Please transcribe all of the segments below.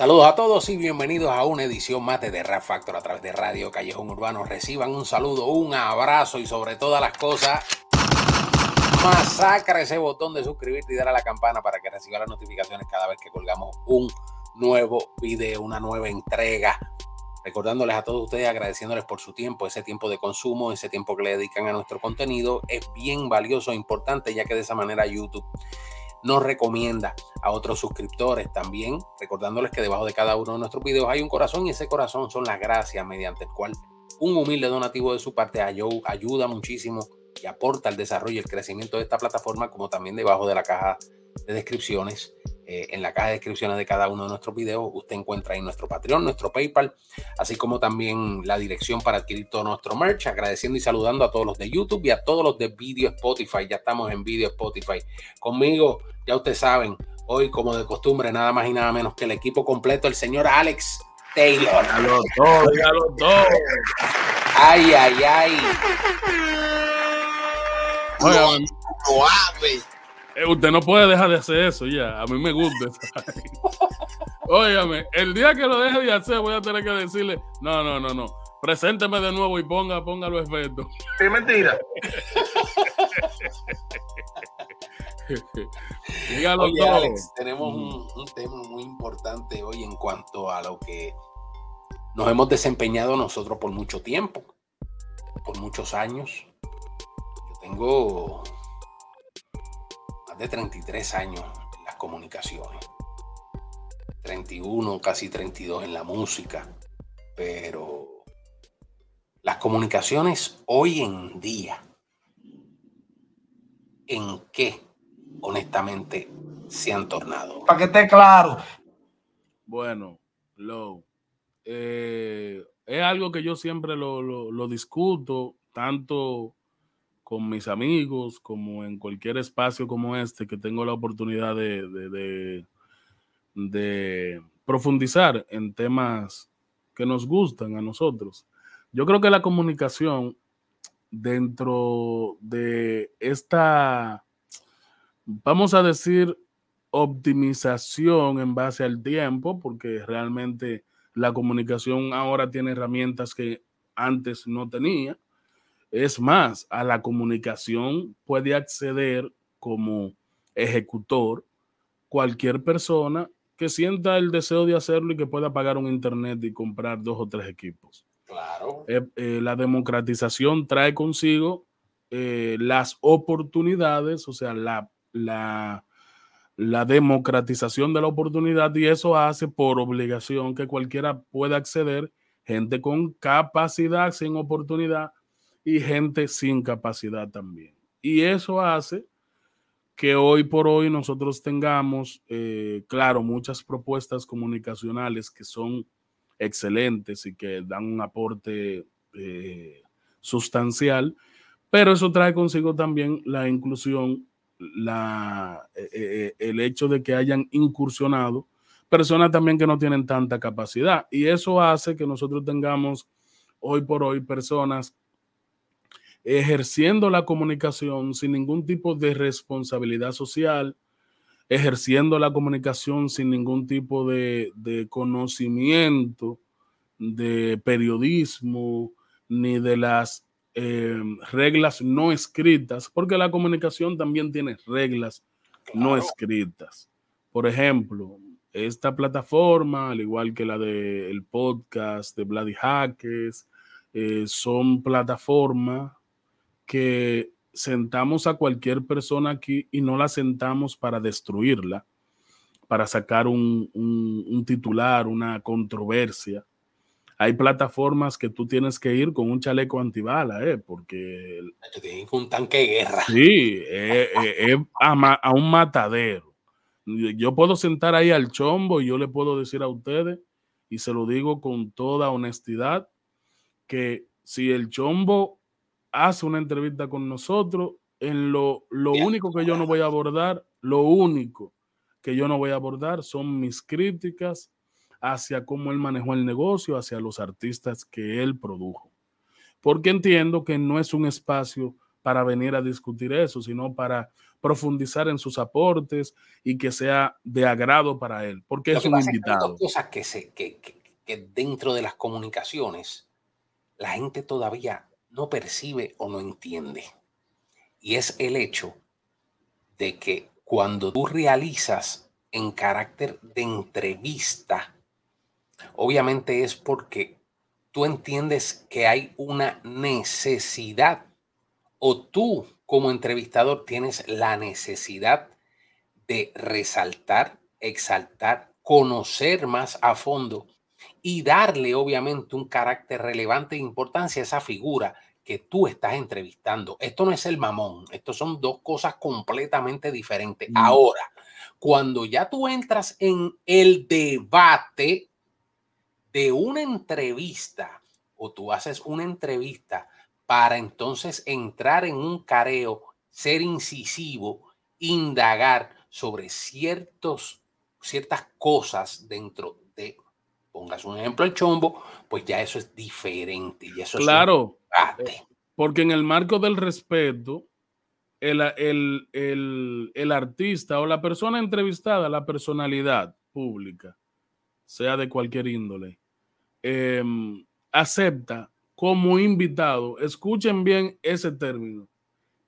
Saludos a todos y bienvenidos a una edición más de The Rap Factor a través de Radio Callejón Urbano. Reciban un saludo, un abrazo y sobre todas las cosas, masacra ese botón de suscribirte y dar a la campana para que reciba las notificaciones cada vez que colgamos un nuevo video, una nueva entrega. Recordándoles a todos ustedes, agradeciéndoles por su tiempo, ese tiempo de consumo, ese tiempo que le dedican a nuestro contenido, es bien valioso e importante, ya que de esa manera YouTube nos recomienda a otros suscriptores. También, recordándoles que debajo de cada uno de nuestros videos hay un corazón y ese corazón son las gracias mediante el cual un humilde donativo de su parte ayuda muchísimo y aporta el desarrollo y el crecimiento de esta plataforma, como también debajo de la caja de descripciones eh, en la caja de descripciones de cada uno de nuestros videos, usted encuentra ahí nuestro Patreon, nuestro PayPal, así como también la dirección para adquirir todo nuestro merch. Agradeciendo y saludando a todos los de YouTube y a todos los de Video Spotify. Ya estamos en Video Spotify. Conmigo, ya ustedes saben, hoy, como de costumbre, nada más y nada menos que el equipo completo, el señor Alex Taylor. A los dos, a los dos. Ay, ay, ay. Oigan, usted no puede dejar de hacer eso ya. A mí me gusta. Óigame, el día que lo deje de hacer, voy a tener que decirle: no, no, no, no. Presénteme de nuevo y ponga, ponga los efectos. Es mentira. Dígalo Oye, Alex, tenemos un, un tema muy importante hoy en cuanto a lo que nos hemos desempeñado nosotros por mucho tiempo, por muchos años. Yo tengo de 33 años en las comunicaciones, 31, casi 32 en la música, pero las comunicaciones hoy en día, ¿en qué honestamente se han tornado? Para que esté claro. Bueno, lo eh, es algo que yo siempre lo, lo discuto, tanto con mis amigos, como en cualquier espacio como este, que tengo la oportunidad de, profundizar en temas que nos gustan a nosotros. Yo creo que la comunicación dentro de esta, vamos a decir, optimización en base al tiempo, porque realmente la comunicación ahora tiene herramientas que antes no tenía es más, a la comunicación puede acceder como ejecutor cualquier persona que sienta el deseo de hacerlo y que pueda pagar un internet y comprar dos o tres equipos. Claro. Eh, eh, la democratización trae consigo eh, las oportunidades, o sea, la, la, la democratización de la oportunidad y eso hace por obligación que cualquiera pueda acceder, gente con capacidad, sin oportunidad, y gente sin capacidad también. Y eso hace que hoy por hoy nosotros tengamos, eh, claro, muchas propuestas comunicacionales que son excelentes y que dan un aporte eh, sustancial, pero eso trae consigo también la inclusión, la, eh, el hecho de que hayan incursionado personas también que no tienen tanta capacidad. Y eso hace que nosotros tengamos hoy por hoy personas ejerciendo la comunicación sin ningún tipo de responsabilidad social, ejerciendo la comunicación sin ningún tipo de, conocimiento de periodismo ni de las em, reglas no escritas, porque la comunicación también tiene reglas no escritas. Por ejemplo, esta plataforma, al igual que la del podcast de Bloody Hackers, eh, son plataformas que sentamos a cualquier persona aquí y no la sentamos para destruirla, para sacar un, titular, una controversia. Hay plataformas que tú tienes que ir con un chaleco antibala, ¿eh? porque... un tanque de guerra. Sí, es a, un matadero. Yo puedo sentar ahí al chombo y yo le puedo decir a ustedes, y se lo digo con toda honestidad, que si el chombo hace una entrevista con nosotros. En lo, lo único que yo no voy a abordar, lo único que yo no voy a abordar son mis críticas hacia cómo él manejó el negocio, hacia los artistas que él produjo. Porque entiendo que no es un espacio para venir a discutir eso, sino para profundizar en sus aportes y que sea de agrado para él, porque es un invitado. Es cosas que, se, que, que dentro de las comunicaciones la gente todavía no percibe o no entiende. Y es el hecho de que cuando tú realizas en carácter de entrevista, obviamente es porque tú entiendes que hay una necesidad o tú como entrevistador tienes la necesidad de resaltar, exaltar, conocer más a fondo y darle obviamente un carácter relevante e importancia a esa figura que tú estás entrevistando. Esto no es el mamón, esto son dos cosas completamente diferentes. Mm. Ahora, cuando ya tú entras en el debate de una entrevista o tú haces una entrevista para entonces entrar en un careo, ser incisivo, indagar sobre ciertos, ciertas cosas dentro de, pongas un ejemplo, el chombo, pues ya eso es diferente. Y eso claro, es porque en el marco del respeto, el, el, artista o la persona entrevistada, la personalidad pública, sea de cualquier índole, em, acepta como invitado, escuchen bien ese término,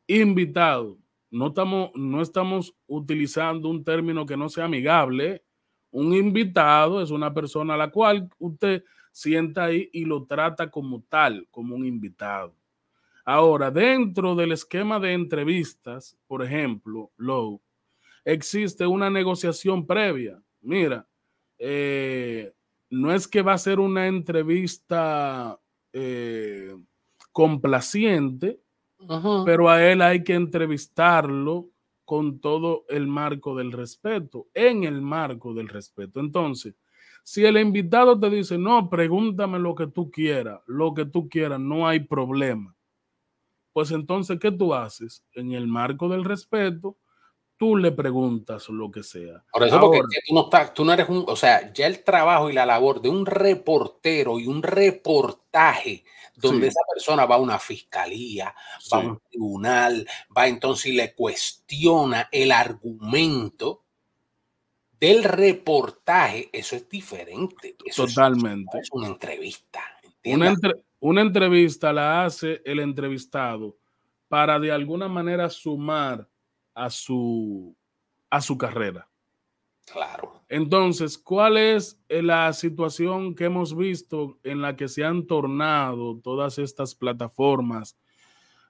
invitado. No estamos, no estamos utilizando un término que no sea amigable. Un invitado es una persona a la cual usted sienta ahí y lo trata como tal, como un invitado. Ahora, dentro del esquema de entrevistas, por ejemplo, Low, existe una negociación previa. Mira, eh, no es que va a ser una entrevista eh, complaciente, pero a él hay que entrevistarlo con todo el marco del respeto, en el marco del respeto. Entonces, si el invitado te dice, no, pregúntame lo que tú quieras, lo que tú quieras, no hay problema pues entonces, ¿qué tú haces? En el marco del respeto, tú le preguntas lo que sea. Por eso, porque tú no, estás, tú no eres un, o sea, ya el trabajo y la labor de un reportero y un reportaje donde esa persona va a una fiscalía, va a un tribunal, va entonces y le cuestiona el argumento del reportaje, eso es diferente. Totalmente. Es, una entrevista. Una, una entrevista la hace el entrevistado para de alguna manera sumar a su, a su carrera. Claro. Entonces, ¿cuál es la situación que hemos visto en la que se han tornado todas estas plataformas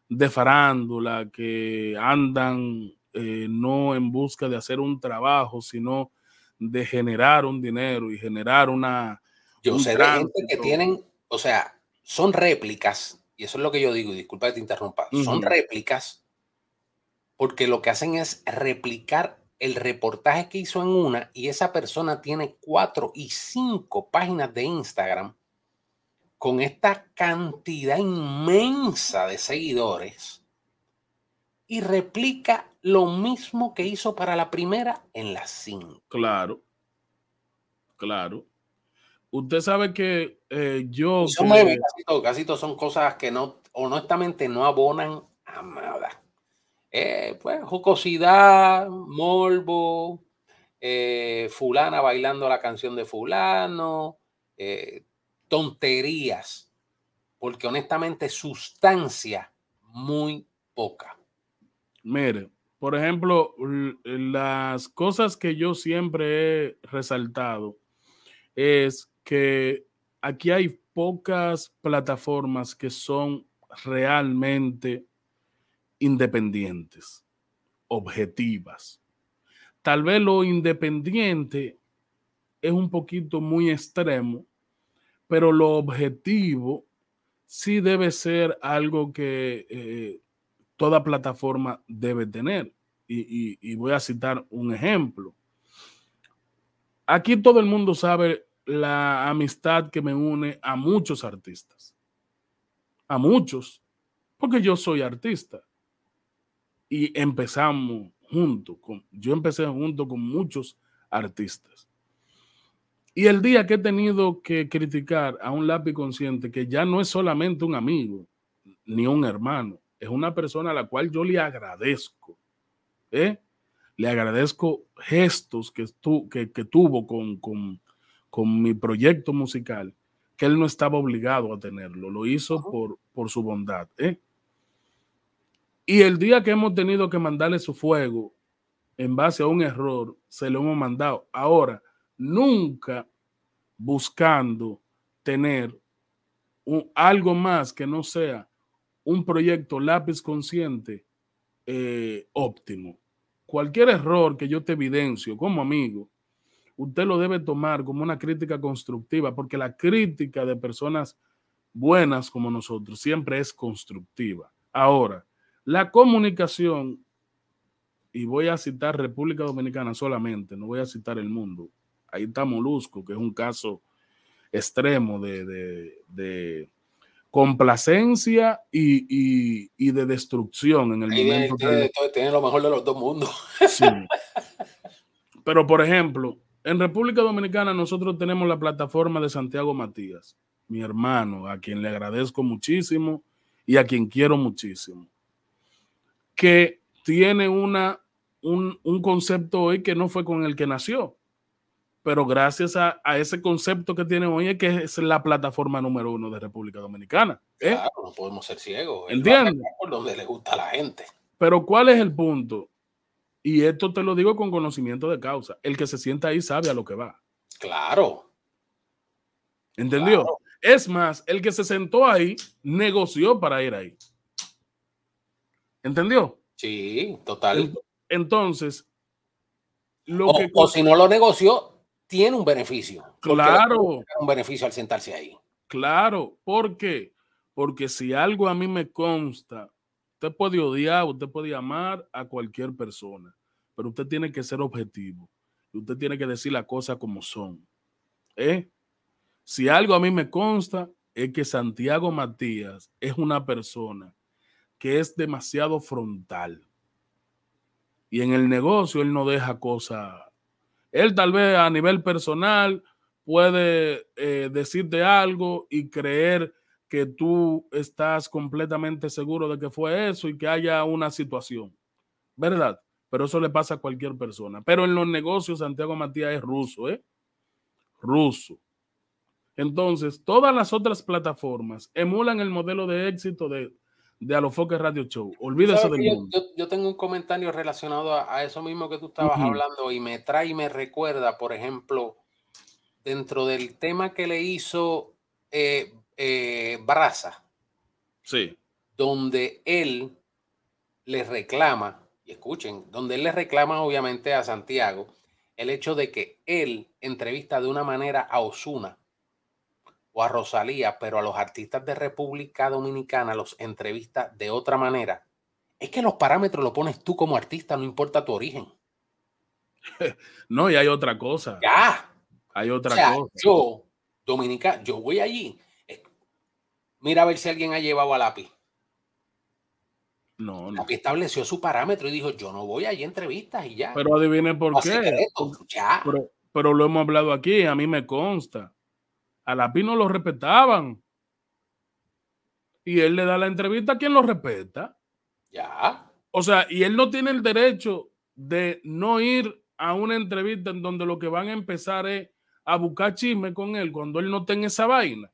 de farándula que andan eh, no en busca de hacer un trabajo, sino de generar un dinero y generar una... Yo sé de gente que tienen, o sea, son réplicas, y eso es lo que yo digo, y disculpa que te interrumpa, son réplicas porque lo que hacen es replicar el reportaje que hizo en una y esa persona tiene cuatro y cinco páginas de Instagram con esta cantidad inmensa de seguidores y replica lo mismo que hizo para la primera en las cinco. Claro, claro. Usted sabe que eh, yo... Son casi, todo, son cosas que no, honestamente no abonan a nada. Eh, pues jocosidad, morbo, eh, fulana bailando la canción de fulano, tonterías, porque honestamente sustancia muy poca. Mire, por ejemplo, las cosas que yo siempre he resaltado es que aquí hay pocas plataformas que son realmente independientes, objetivas. Tal vez lo independiente es un poquito muy extremo, pero lo objetivo sí debe ser algo que eh, toda plataforma debe tener. y, voy a citar un ejemplo. Aquí todo el mundo sabe la amistad que me une a muchos artistas. A muchos. Porque yo soy artista. Y empezamos junto con, yo empecé junto con muchos artistas. Y el día que he tenido que criticar a un lápiz consciente que ya no es solamente un amigo ni un hermano, es una persona a la cual yo le agradezco. ¿eh? Le agradezco gestos que, que, tuvo con, con, mi proyecto musical, que él no estaba obligado a tenerlo, lo hizo por, por su bondad. ¿eh? Y el día que hemos tenido que mandarle su fuego en base a un error, se lo hemos mandado. Ahora, nunca buscando tener algo más que no sea un proyecto lápiz consciente eh, óptimo. Cualquier error que yo te evidencio como amigo, usted lo debe tomar como una crítica constructiva, porque la crítica de personas buenas como nosotros siempre es constructiva. Ahora, la comunicación, y voy a citar República Dominicana solamente, no voy a citar el mundo. Ahí está Molusco, que es un caso extremo de, complacencia y, de destrucción en el momento. Tiene, lo mejor de los dos mundos. Pero, por ejemplo, en República Dominicana nosotros tenemos la plataforma de Santiago Matías, mi hermano, a quien le agradezco muchísimo y a quien quiero muchísimo, que tiene una, un, un concepto hoy que no fue con el que nació pero gracias a, ese concepto que tiene hoy es que es la plataforma número uno de República Dominicana. ¿eh? Claro, no podemos ser ciegos. ¿Entiendes? Por donde le gusta a la gente. Pero ¿cuál es el punto? Y esto te lo digo con conocimiento de causa. El que se sienta ahí sabe a lo que va. Claro. ¿Entendió? Es más, el que se sentó ahí negoció para ir ahí. ¿Entendió? Sí, total. Entonces, lo o, que... o si no lo negoció, tiene un beneficio. Claro. Un beneficio al sentarse ahí. Claro. ¿Por qué? Porque si algo a mí me consta, usted puede odiar, usted puede amar a cualquier persona, pero usted tiene que ser objetivo. Usted tiene que decir las cosas como son. ¿Eh? Si algo a mí me consta, es que Santiago Matías es una persona que es demasiado frontal. Y en el negocio él no deja cosas él tal vez a nivel personal puede eh, decirte algo y creer que tú estás completamente seguro de que fue eso y que haya una situación, ¿verdad? Pero eso le pasa a cualquier persona. Pero en los negocios Santiago Matías es ruso, ¿eh? Ruso. Entonces, todas las otras plataformas emulan el modelo de éxito de de Alofoque Radio Show. Olvídese del yo, Yo, tengo un comentario relacionado a, eso mismo que tú estabas hablando y me trae y me recuerda, por ejemplo, dentro del tema que le hizo eh, eh, Braza. Sí. Donde él le reclama, y escuchen, donde él le reclama obviamente a Santiago el hecho de que él entrevista de una manera a Osuna o a Rosalía, pero a los artistas de República Dominicana los entrevista de otra manera, es que los parámetros lo pones tú como artista, no importa tu origen. No, y hay otra cosa. Ya. Hay otra cosa. Yo, Dominica, yo voy allí. Mira a ver si alguien ha llevado a lápiz. No, no. Lápiz estableció su parámetro y dijo, yo no voy allí a entrevistas y ya. Pero adivine por qué. ya. pero lo hemos hablado aquí, a mí me consta a la no lo respetaban. Y él le da la entrevista a quien lo respeta. Ya. O sea, y él no tiene el derecho de no ir a una entrevista en donde lo que van a empezar es a buscar chisme con él cuando él no tenga esa vaina.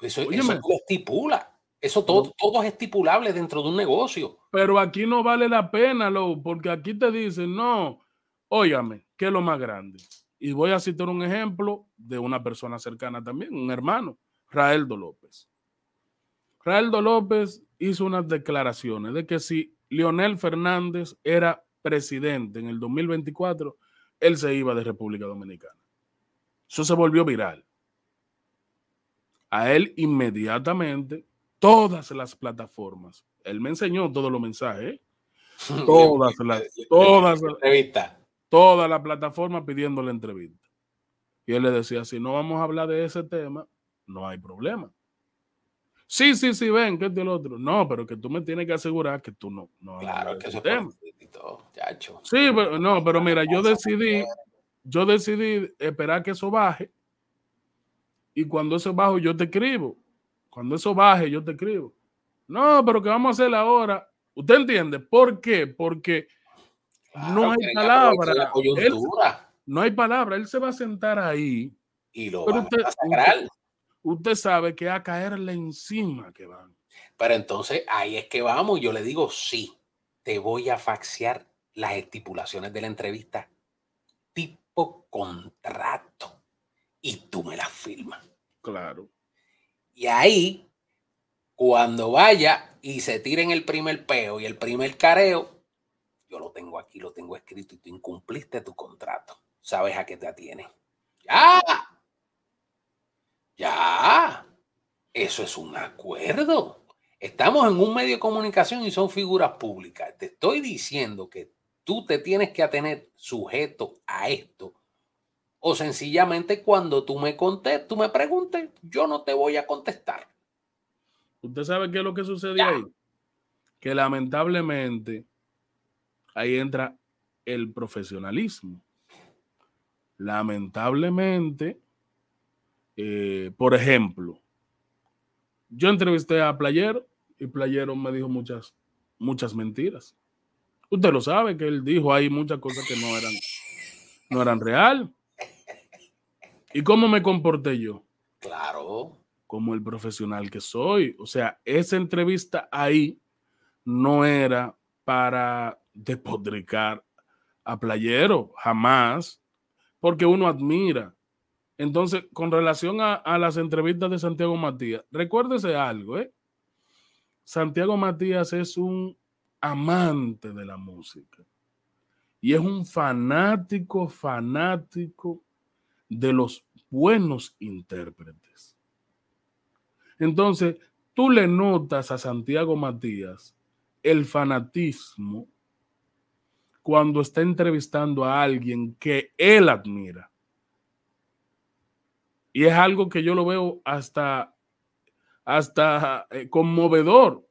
Eso, eso lo estipula. Eso todo, todo es estipulable dentro de un negocio. Pero aquí no vale la pena, lo, porque aquí te dicen, no, óyame, ¿qué es lo más grande? Y voy a citar un ejemplo de una persona cercana también, un hermano, Raeldo López. Raeldo López hizo unas declaraciones de que si Leonel Fernández era presidente en el 2024, él se iba de República Dominicana. Eso se volvió viral. A él inmediatamente, todas las plataformas, él me enseñó todos los mensajes, ¿eh? todas las, todas toda la plataforma pidiendo la entrevista. Y él le decía, si no vamos a hablar de ese tema, no hay problema. Sí, sí, sí, ven, que es del otro. No, pero que tú me tienes que asegurar que tú no. no claro, que eso tema. Es sí, pero no, pero mira, yo decidí, yo decidí esperar que eso baje. Y cuando eso baje, yo te escribo. Cuando eso baje, yo te escribo. No, pero que vamos a hacer ahora. ¿Usted entiende? ¿Por qué? Porque no hay palabra. no hay palabra. Él se va a sentar ahí. Y lo va a sacar. Usted, sabe que a caerle encima que van. Pero entonces ahí es que vamos. Yo le digo, sí, te voy a faxear las estipulaciones de la entrevista tipo contrato y tú me las firmas. Claro. Y ahí, cuando vaya y se tiren el primer peo y el primer careo, yo lo tengo aquí, lo tengo escrito y tú incumpliste tu contrato. Sabes a qué te atiene. Ya. Ya. Eso es un acuerdo. Estamos en un medio de comunicación y son figuras públicas. Te estoy diciendo que tú te tienes que atener sujeto a esto. O sencillamente cuando tú me contes, tú me preguntes, yo no te voy a contestar. ¿Usted sabe qué es lo que sucede ahí? Que lamentablemente ahí entra el profesionalismo. Lamentablemente, eh, por ejemplo, yo entrevisté a Playero y Playero me dijo muchas, muchas mentiras. Usted lo sabe que él dijo ahí muchas cosas que no eran, no eran real. ¿Y cómo me comporté yo? Claro. Como el profesional que soy. O sea, esa entrevista ahí no era para despodricar a Playero, jamás, porque uno admira. Entonces, con relación a, a las entrevistas de Santiago Matías, recuérdese algo, ¿eh? Santiago Matías es un amante de la música y es un fanático, fanático de los buenos intérpretes. Entonces, tú le notas a Santiago Matías el fanatismo cuando está entrevistando a alguien que él admira. Y es algo que yo lo veo hasta, hasta eh, conmovedor.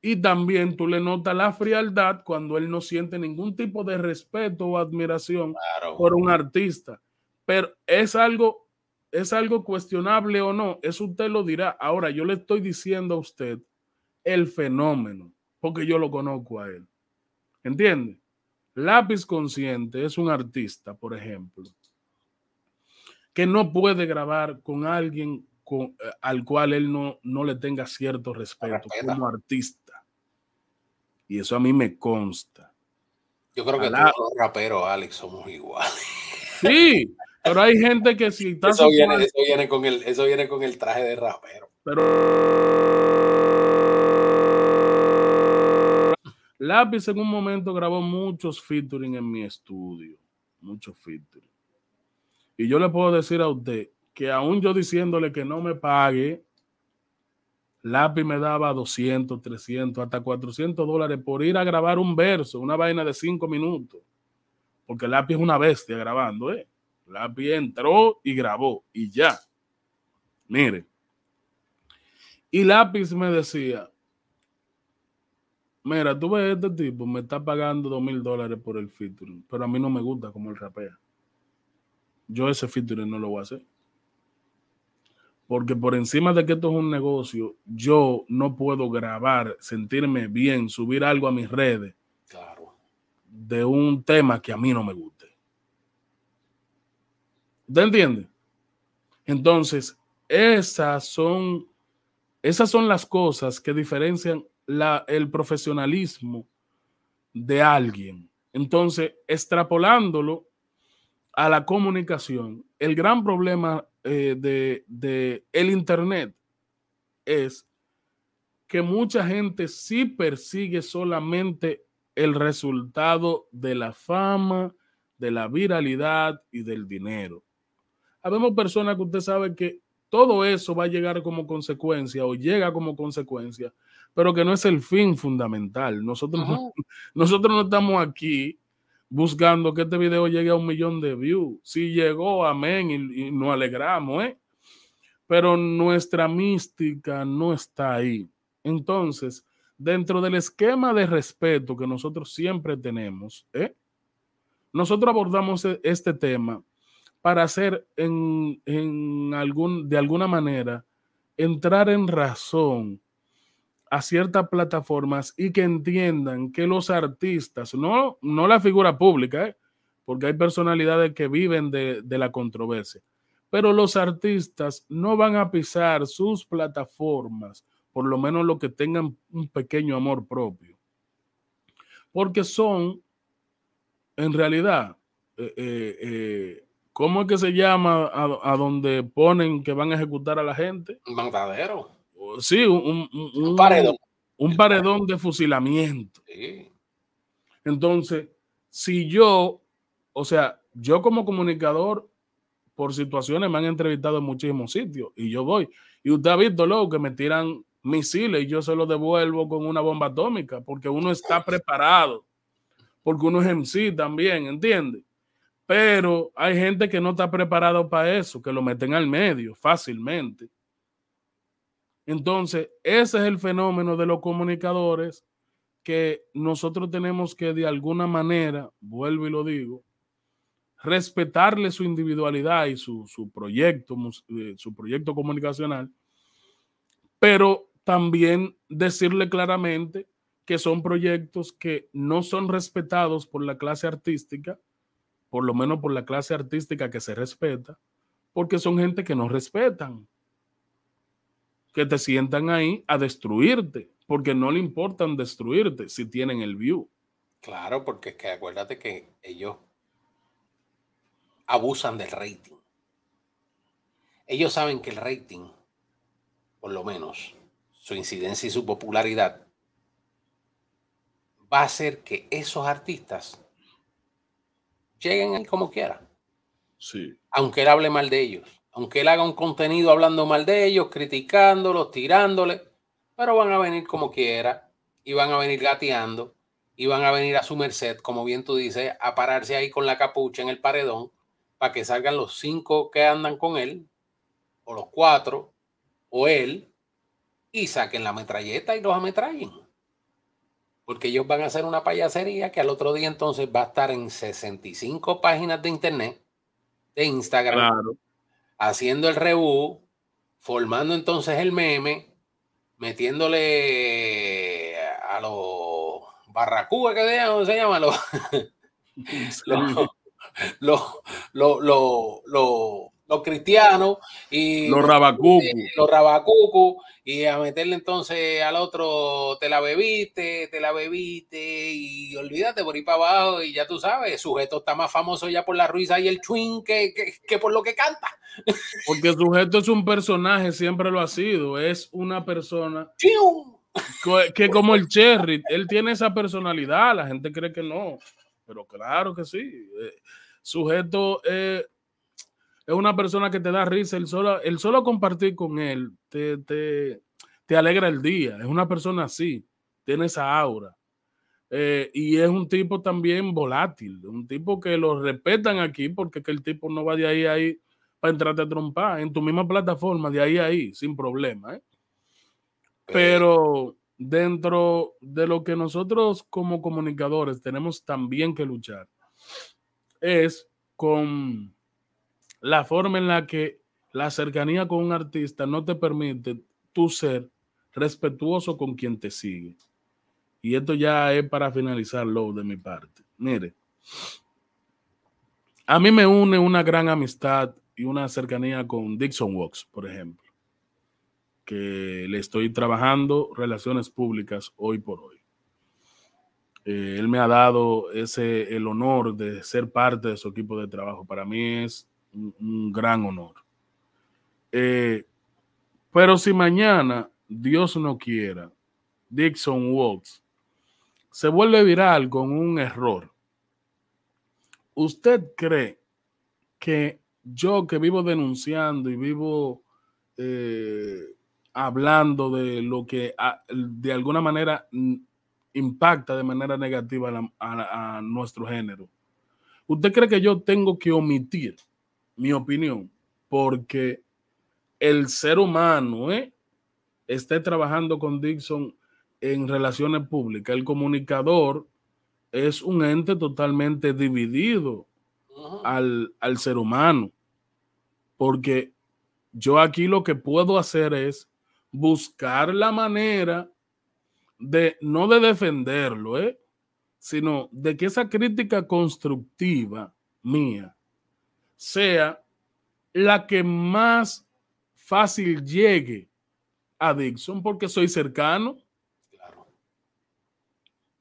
Y también tú le notas la frialdad cuando él no siente ningún tipo de respeto o admiración por un artista. Pero es algo, es algo cuestionable o no, eso usted lo dirá. Ahora, yo le estoy diciendo a usted el fenómeno, porque yo lo conozco a él. ¿Entiende? Lápiz Consciente es un artista, por ejemplo, que no puede grabar con alguien con, eh, al cual él no, no le tenga cierto respeto como artista. Y eso a mí me consta. Yo creo que todos los raperos, Alex, somos iguales. Sí, pero hay gente que si está... Eso viene, eso viene, con el, eso viene con el traje de rapero. Pero Lápiz en un momento grabó muchos featuring en mi estudio, muchos featuring. Y yo le puedo decir a usted que aún yo diciéndole que no me pague, Lápiz me daba 200, 300, hasta 400 dólares por ir a grabar un verso, una vaina de cinco minutos. Porque Lápiz es una bestia grabando, ¿eh? Lápiz entró y grabó y ya. Mire. Y Lápiz me decía, Mira, tú ves este tipo, me está pagando dos mil dólares por el featuring, pero a mí no me gusta como él rapea. Yo ese featuring no lo voy a hacer. Porque por encima de que esto es un negocio, yo no puedo grabar, sentirme bien, subir algo a mis redes claro. de un tema que a mí no me guste. ¿Usted entiende? Entonces, esas son, esas son las cosas que diferencian el profesionalismo de alguien. Entonces, extrapolándolo a la comunicación, el gran problema eh, de, de el Internet es que mucha gente sí persigue solamente el resultado de la fama, de la viralidad y del dinero. Habemos personas que usted sabe que todo eso va a llegar como consecuencia o llega como consecuencia pero que no es el fin fundamental. Nosotros, no, nosotros no estamos aquí buscando que este video llegue a un millón de views. Si llegó, amén, y, nos alegramos, ¿eh? Pero nuestra mística no está ahí. Entonces, dentro del esquema de respeto que nosotros siempre tenemos, ¿eh? nosotros abordamos e, este tema para hacer en, en algún, de alguna manera entrar en razón a ciertas plataformas y que entiendan que los artistas, no, no la figura pública, ¿eh? porque hay personalidades que viven de, de la controversia, pero los artistas no van a pisar sus plataformas, por lo menos los que tengan un pequeño amor propio, porque son, en realidad, eh, eh, eh, ¿cómo es que se llama a, donde ponen que van a ejecutar a la gente? Un matadero. Sí, un, un, paredón. Un paredón de fusilamiento. Entonces, si yo, o sea, yo como comunicador, por situaciones me han entrevistado en muchísimos sitios y yo voy. Y usted ha visto luego que me tiran misiles y yo se los devuelvo con una bomba atómica porque uno está preparado, porque uno es MC también, ¿entiende? Pero hay gente que no está preparado para eso, que lo meten al medio fácilmente. Entonces, ese es el fenómeno de los comunicadores que nosotros tenemos que de alguna manera, vuelvo y lo digo, respetarle su individualidad y su, proyecto, eh, su proyecto comunicacional, pero también decirle claramente que son proyectos que no son respetados por la clase artística, por lo menos por la clase artística que se respeta, porque son gente que no respetan, que te sientan ahí a destruirte, porque no le importan destruirte si tienen el view. Claro, porque es que acuérdate que ellos abusan del rating. Ellos saben que el rating, por lo menos su incidencia y su popularidad, va a hacer que esos artistas lleguen ahí como quiera. Sí. Aunque él hable mal de ellos, aunque él haga un contenido hablando mal de ellos, criticándolos, tirándole, pero van a venir como quiera y van a venir gateando y van a venir a su merced, como bien tú dices, a pararse ahí con la capucha en el paredón para que salgan los cinco que andan con él, o los cuatro, o él, y saquen la metralleta y los ametrallen. Porque ellos van a hacer una payasería que al otro día entonces va a estar en 65 páginas de internet, de Instagram, haciendo el review, formando entonces el meme, metiéndole a los barracúas que se llama, los, los, los, los, los, cristianos y los rabacucu. Los rabacucu y a meterle entonces al otro, te la bebiste, te la bebiste y olvídate por ir para abajo y ya tú sabes, el sujeto está más famoso ya por la ruiza y el twin que, que, por lo que canta. Porque el sujeto es un personaje, siempre lo ha sido, es una persona que como el Cherry, él tiene esa personalidad, la gente cree que no, pero claro que sí. Eh, sujeto eh, es una persona que te da risa, el solo, el solo compartir con él te, te, alegra el día, es una persona así, tiene esa aura. Eh, y es un tipo también volátil, un tipo que lo respetan aquí porque que el tipo no va de ahí a ahí para entrarte a trompar en tu misma plataforma, de ahí a ahí, sin problema. Pero dentro de lo que nosotros como comunicadores tenemos también que luchar es con la forma en la que la cercanía con un artista no te permite tú ser respetuoso con quien te sigue. Y esto ya es para finalizarlo de mi parte. Mire, a mí me une una gran amistad y una cercanía con Dixon Walks, por ejemplo, que le estoy trabajando relaciones públicas hoy por hoy. Eh, él me ha dado ese, el honor de ser parte de su equipo de trabajo. Para mí es un, gran honor. Eh, pero si mañana, Dios no quiera, Dixon Walks se vuelve viral con un error, ¿usted cree que yo que vivo denunciando y vivo eh, hablando de lo que de alguna manera impacta de manera negativa a, nuestro género. ¿Usted cree que yo tengo que omitir mi opinión porque el ser humano ¿eh? esté trabajando con Dixon en relaciones públicas? El comunicador es un ente totalmente dividido al, al ser humano porque yo aquí lo que puedo hacer es buscar la manera de no de defenderlo, ¿eh? sino de que esa crítica constructiva mía sea la que más fácil llegue a Dixon porque soy cercano.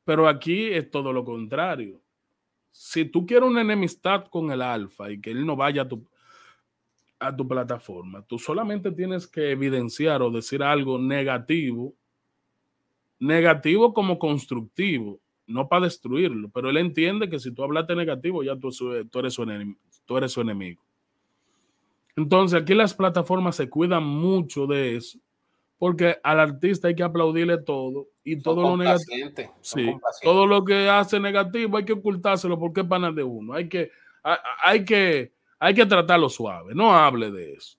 Pero aquí es todo lo contrario. Si tú quieres una enemistad con el alfa y que él no vaya a tu, a tu plataforma, tú solamente tienes que evidenciar o decir algo negativo, negativo como constructivo, no para destruirlo, pero él entiende que si tú hablaste negativo, ya tú, eres, su enemigo, tú eres su enemigo. Entonces, aquí las plataformas se cuidan mucho de eso, porque al artista hay que aplaudirle todo y todo lo negativo. Sí, todo lo que hace negativo hay que ocultárselo porque es pana de uno. Hay que, hay, que, hay que tratarlo suave, no hable de eso.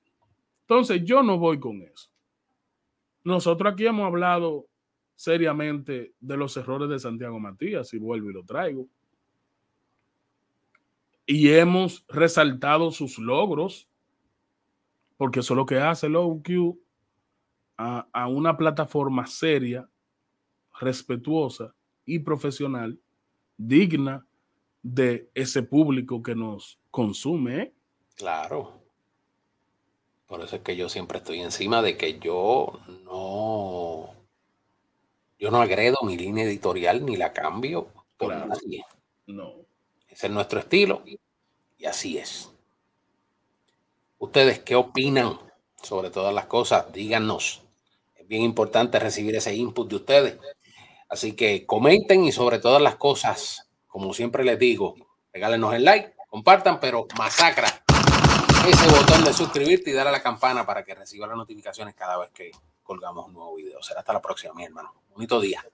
Entonces, yo no voy con eso. Nosotros aquí hemos hablado seriamente de los errores de Santiago Matías, y vuelvo y lo traigo. Y hemos resaltado sus logros, porque eso es lo que hace LowQ a, a una plataforma seria, respetuosa y profesional, digna de ese público que nos consume. ¿eh? Claro. Por eso es que yo siempre estoy encima de que yo no yo no agredo mi línea editorial ni la cambio por nadie. No. Ese es nuestro estilo y así es. ¿Ustedes qué opinan sobre todas las cosas? Díganos. Es bien importante recibir ese input de ustedes. Así que comenten y sobre todas las cosas, como siempre les digo, regálenos el like, compartan, pero masacra ese botón de suscribirte y darle a la campana para que reciba las notificaciones cada vez que colgamos un nuevo video. Será hasta la próxima, mi hermano. Bonito día.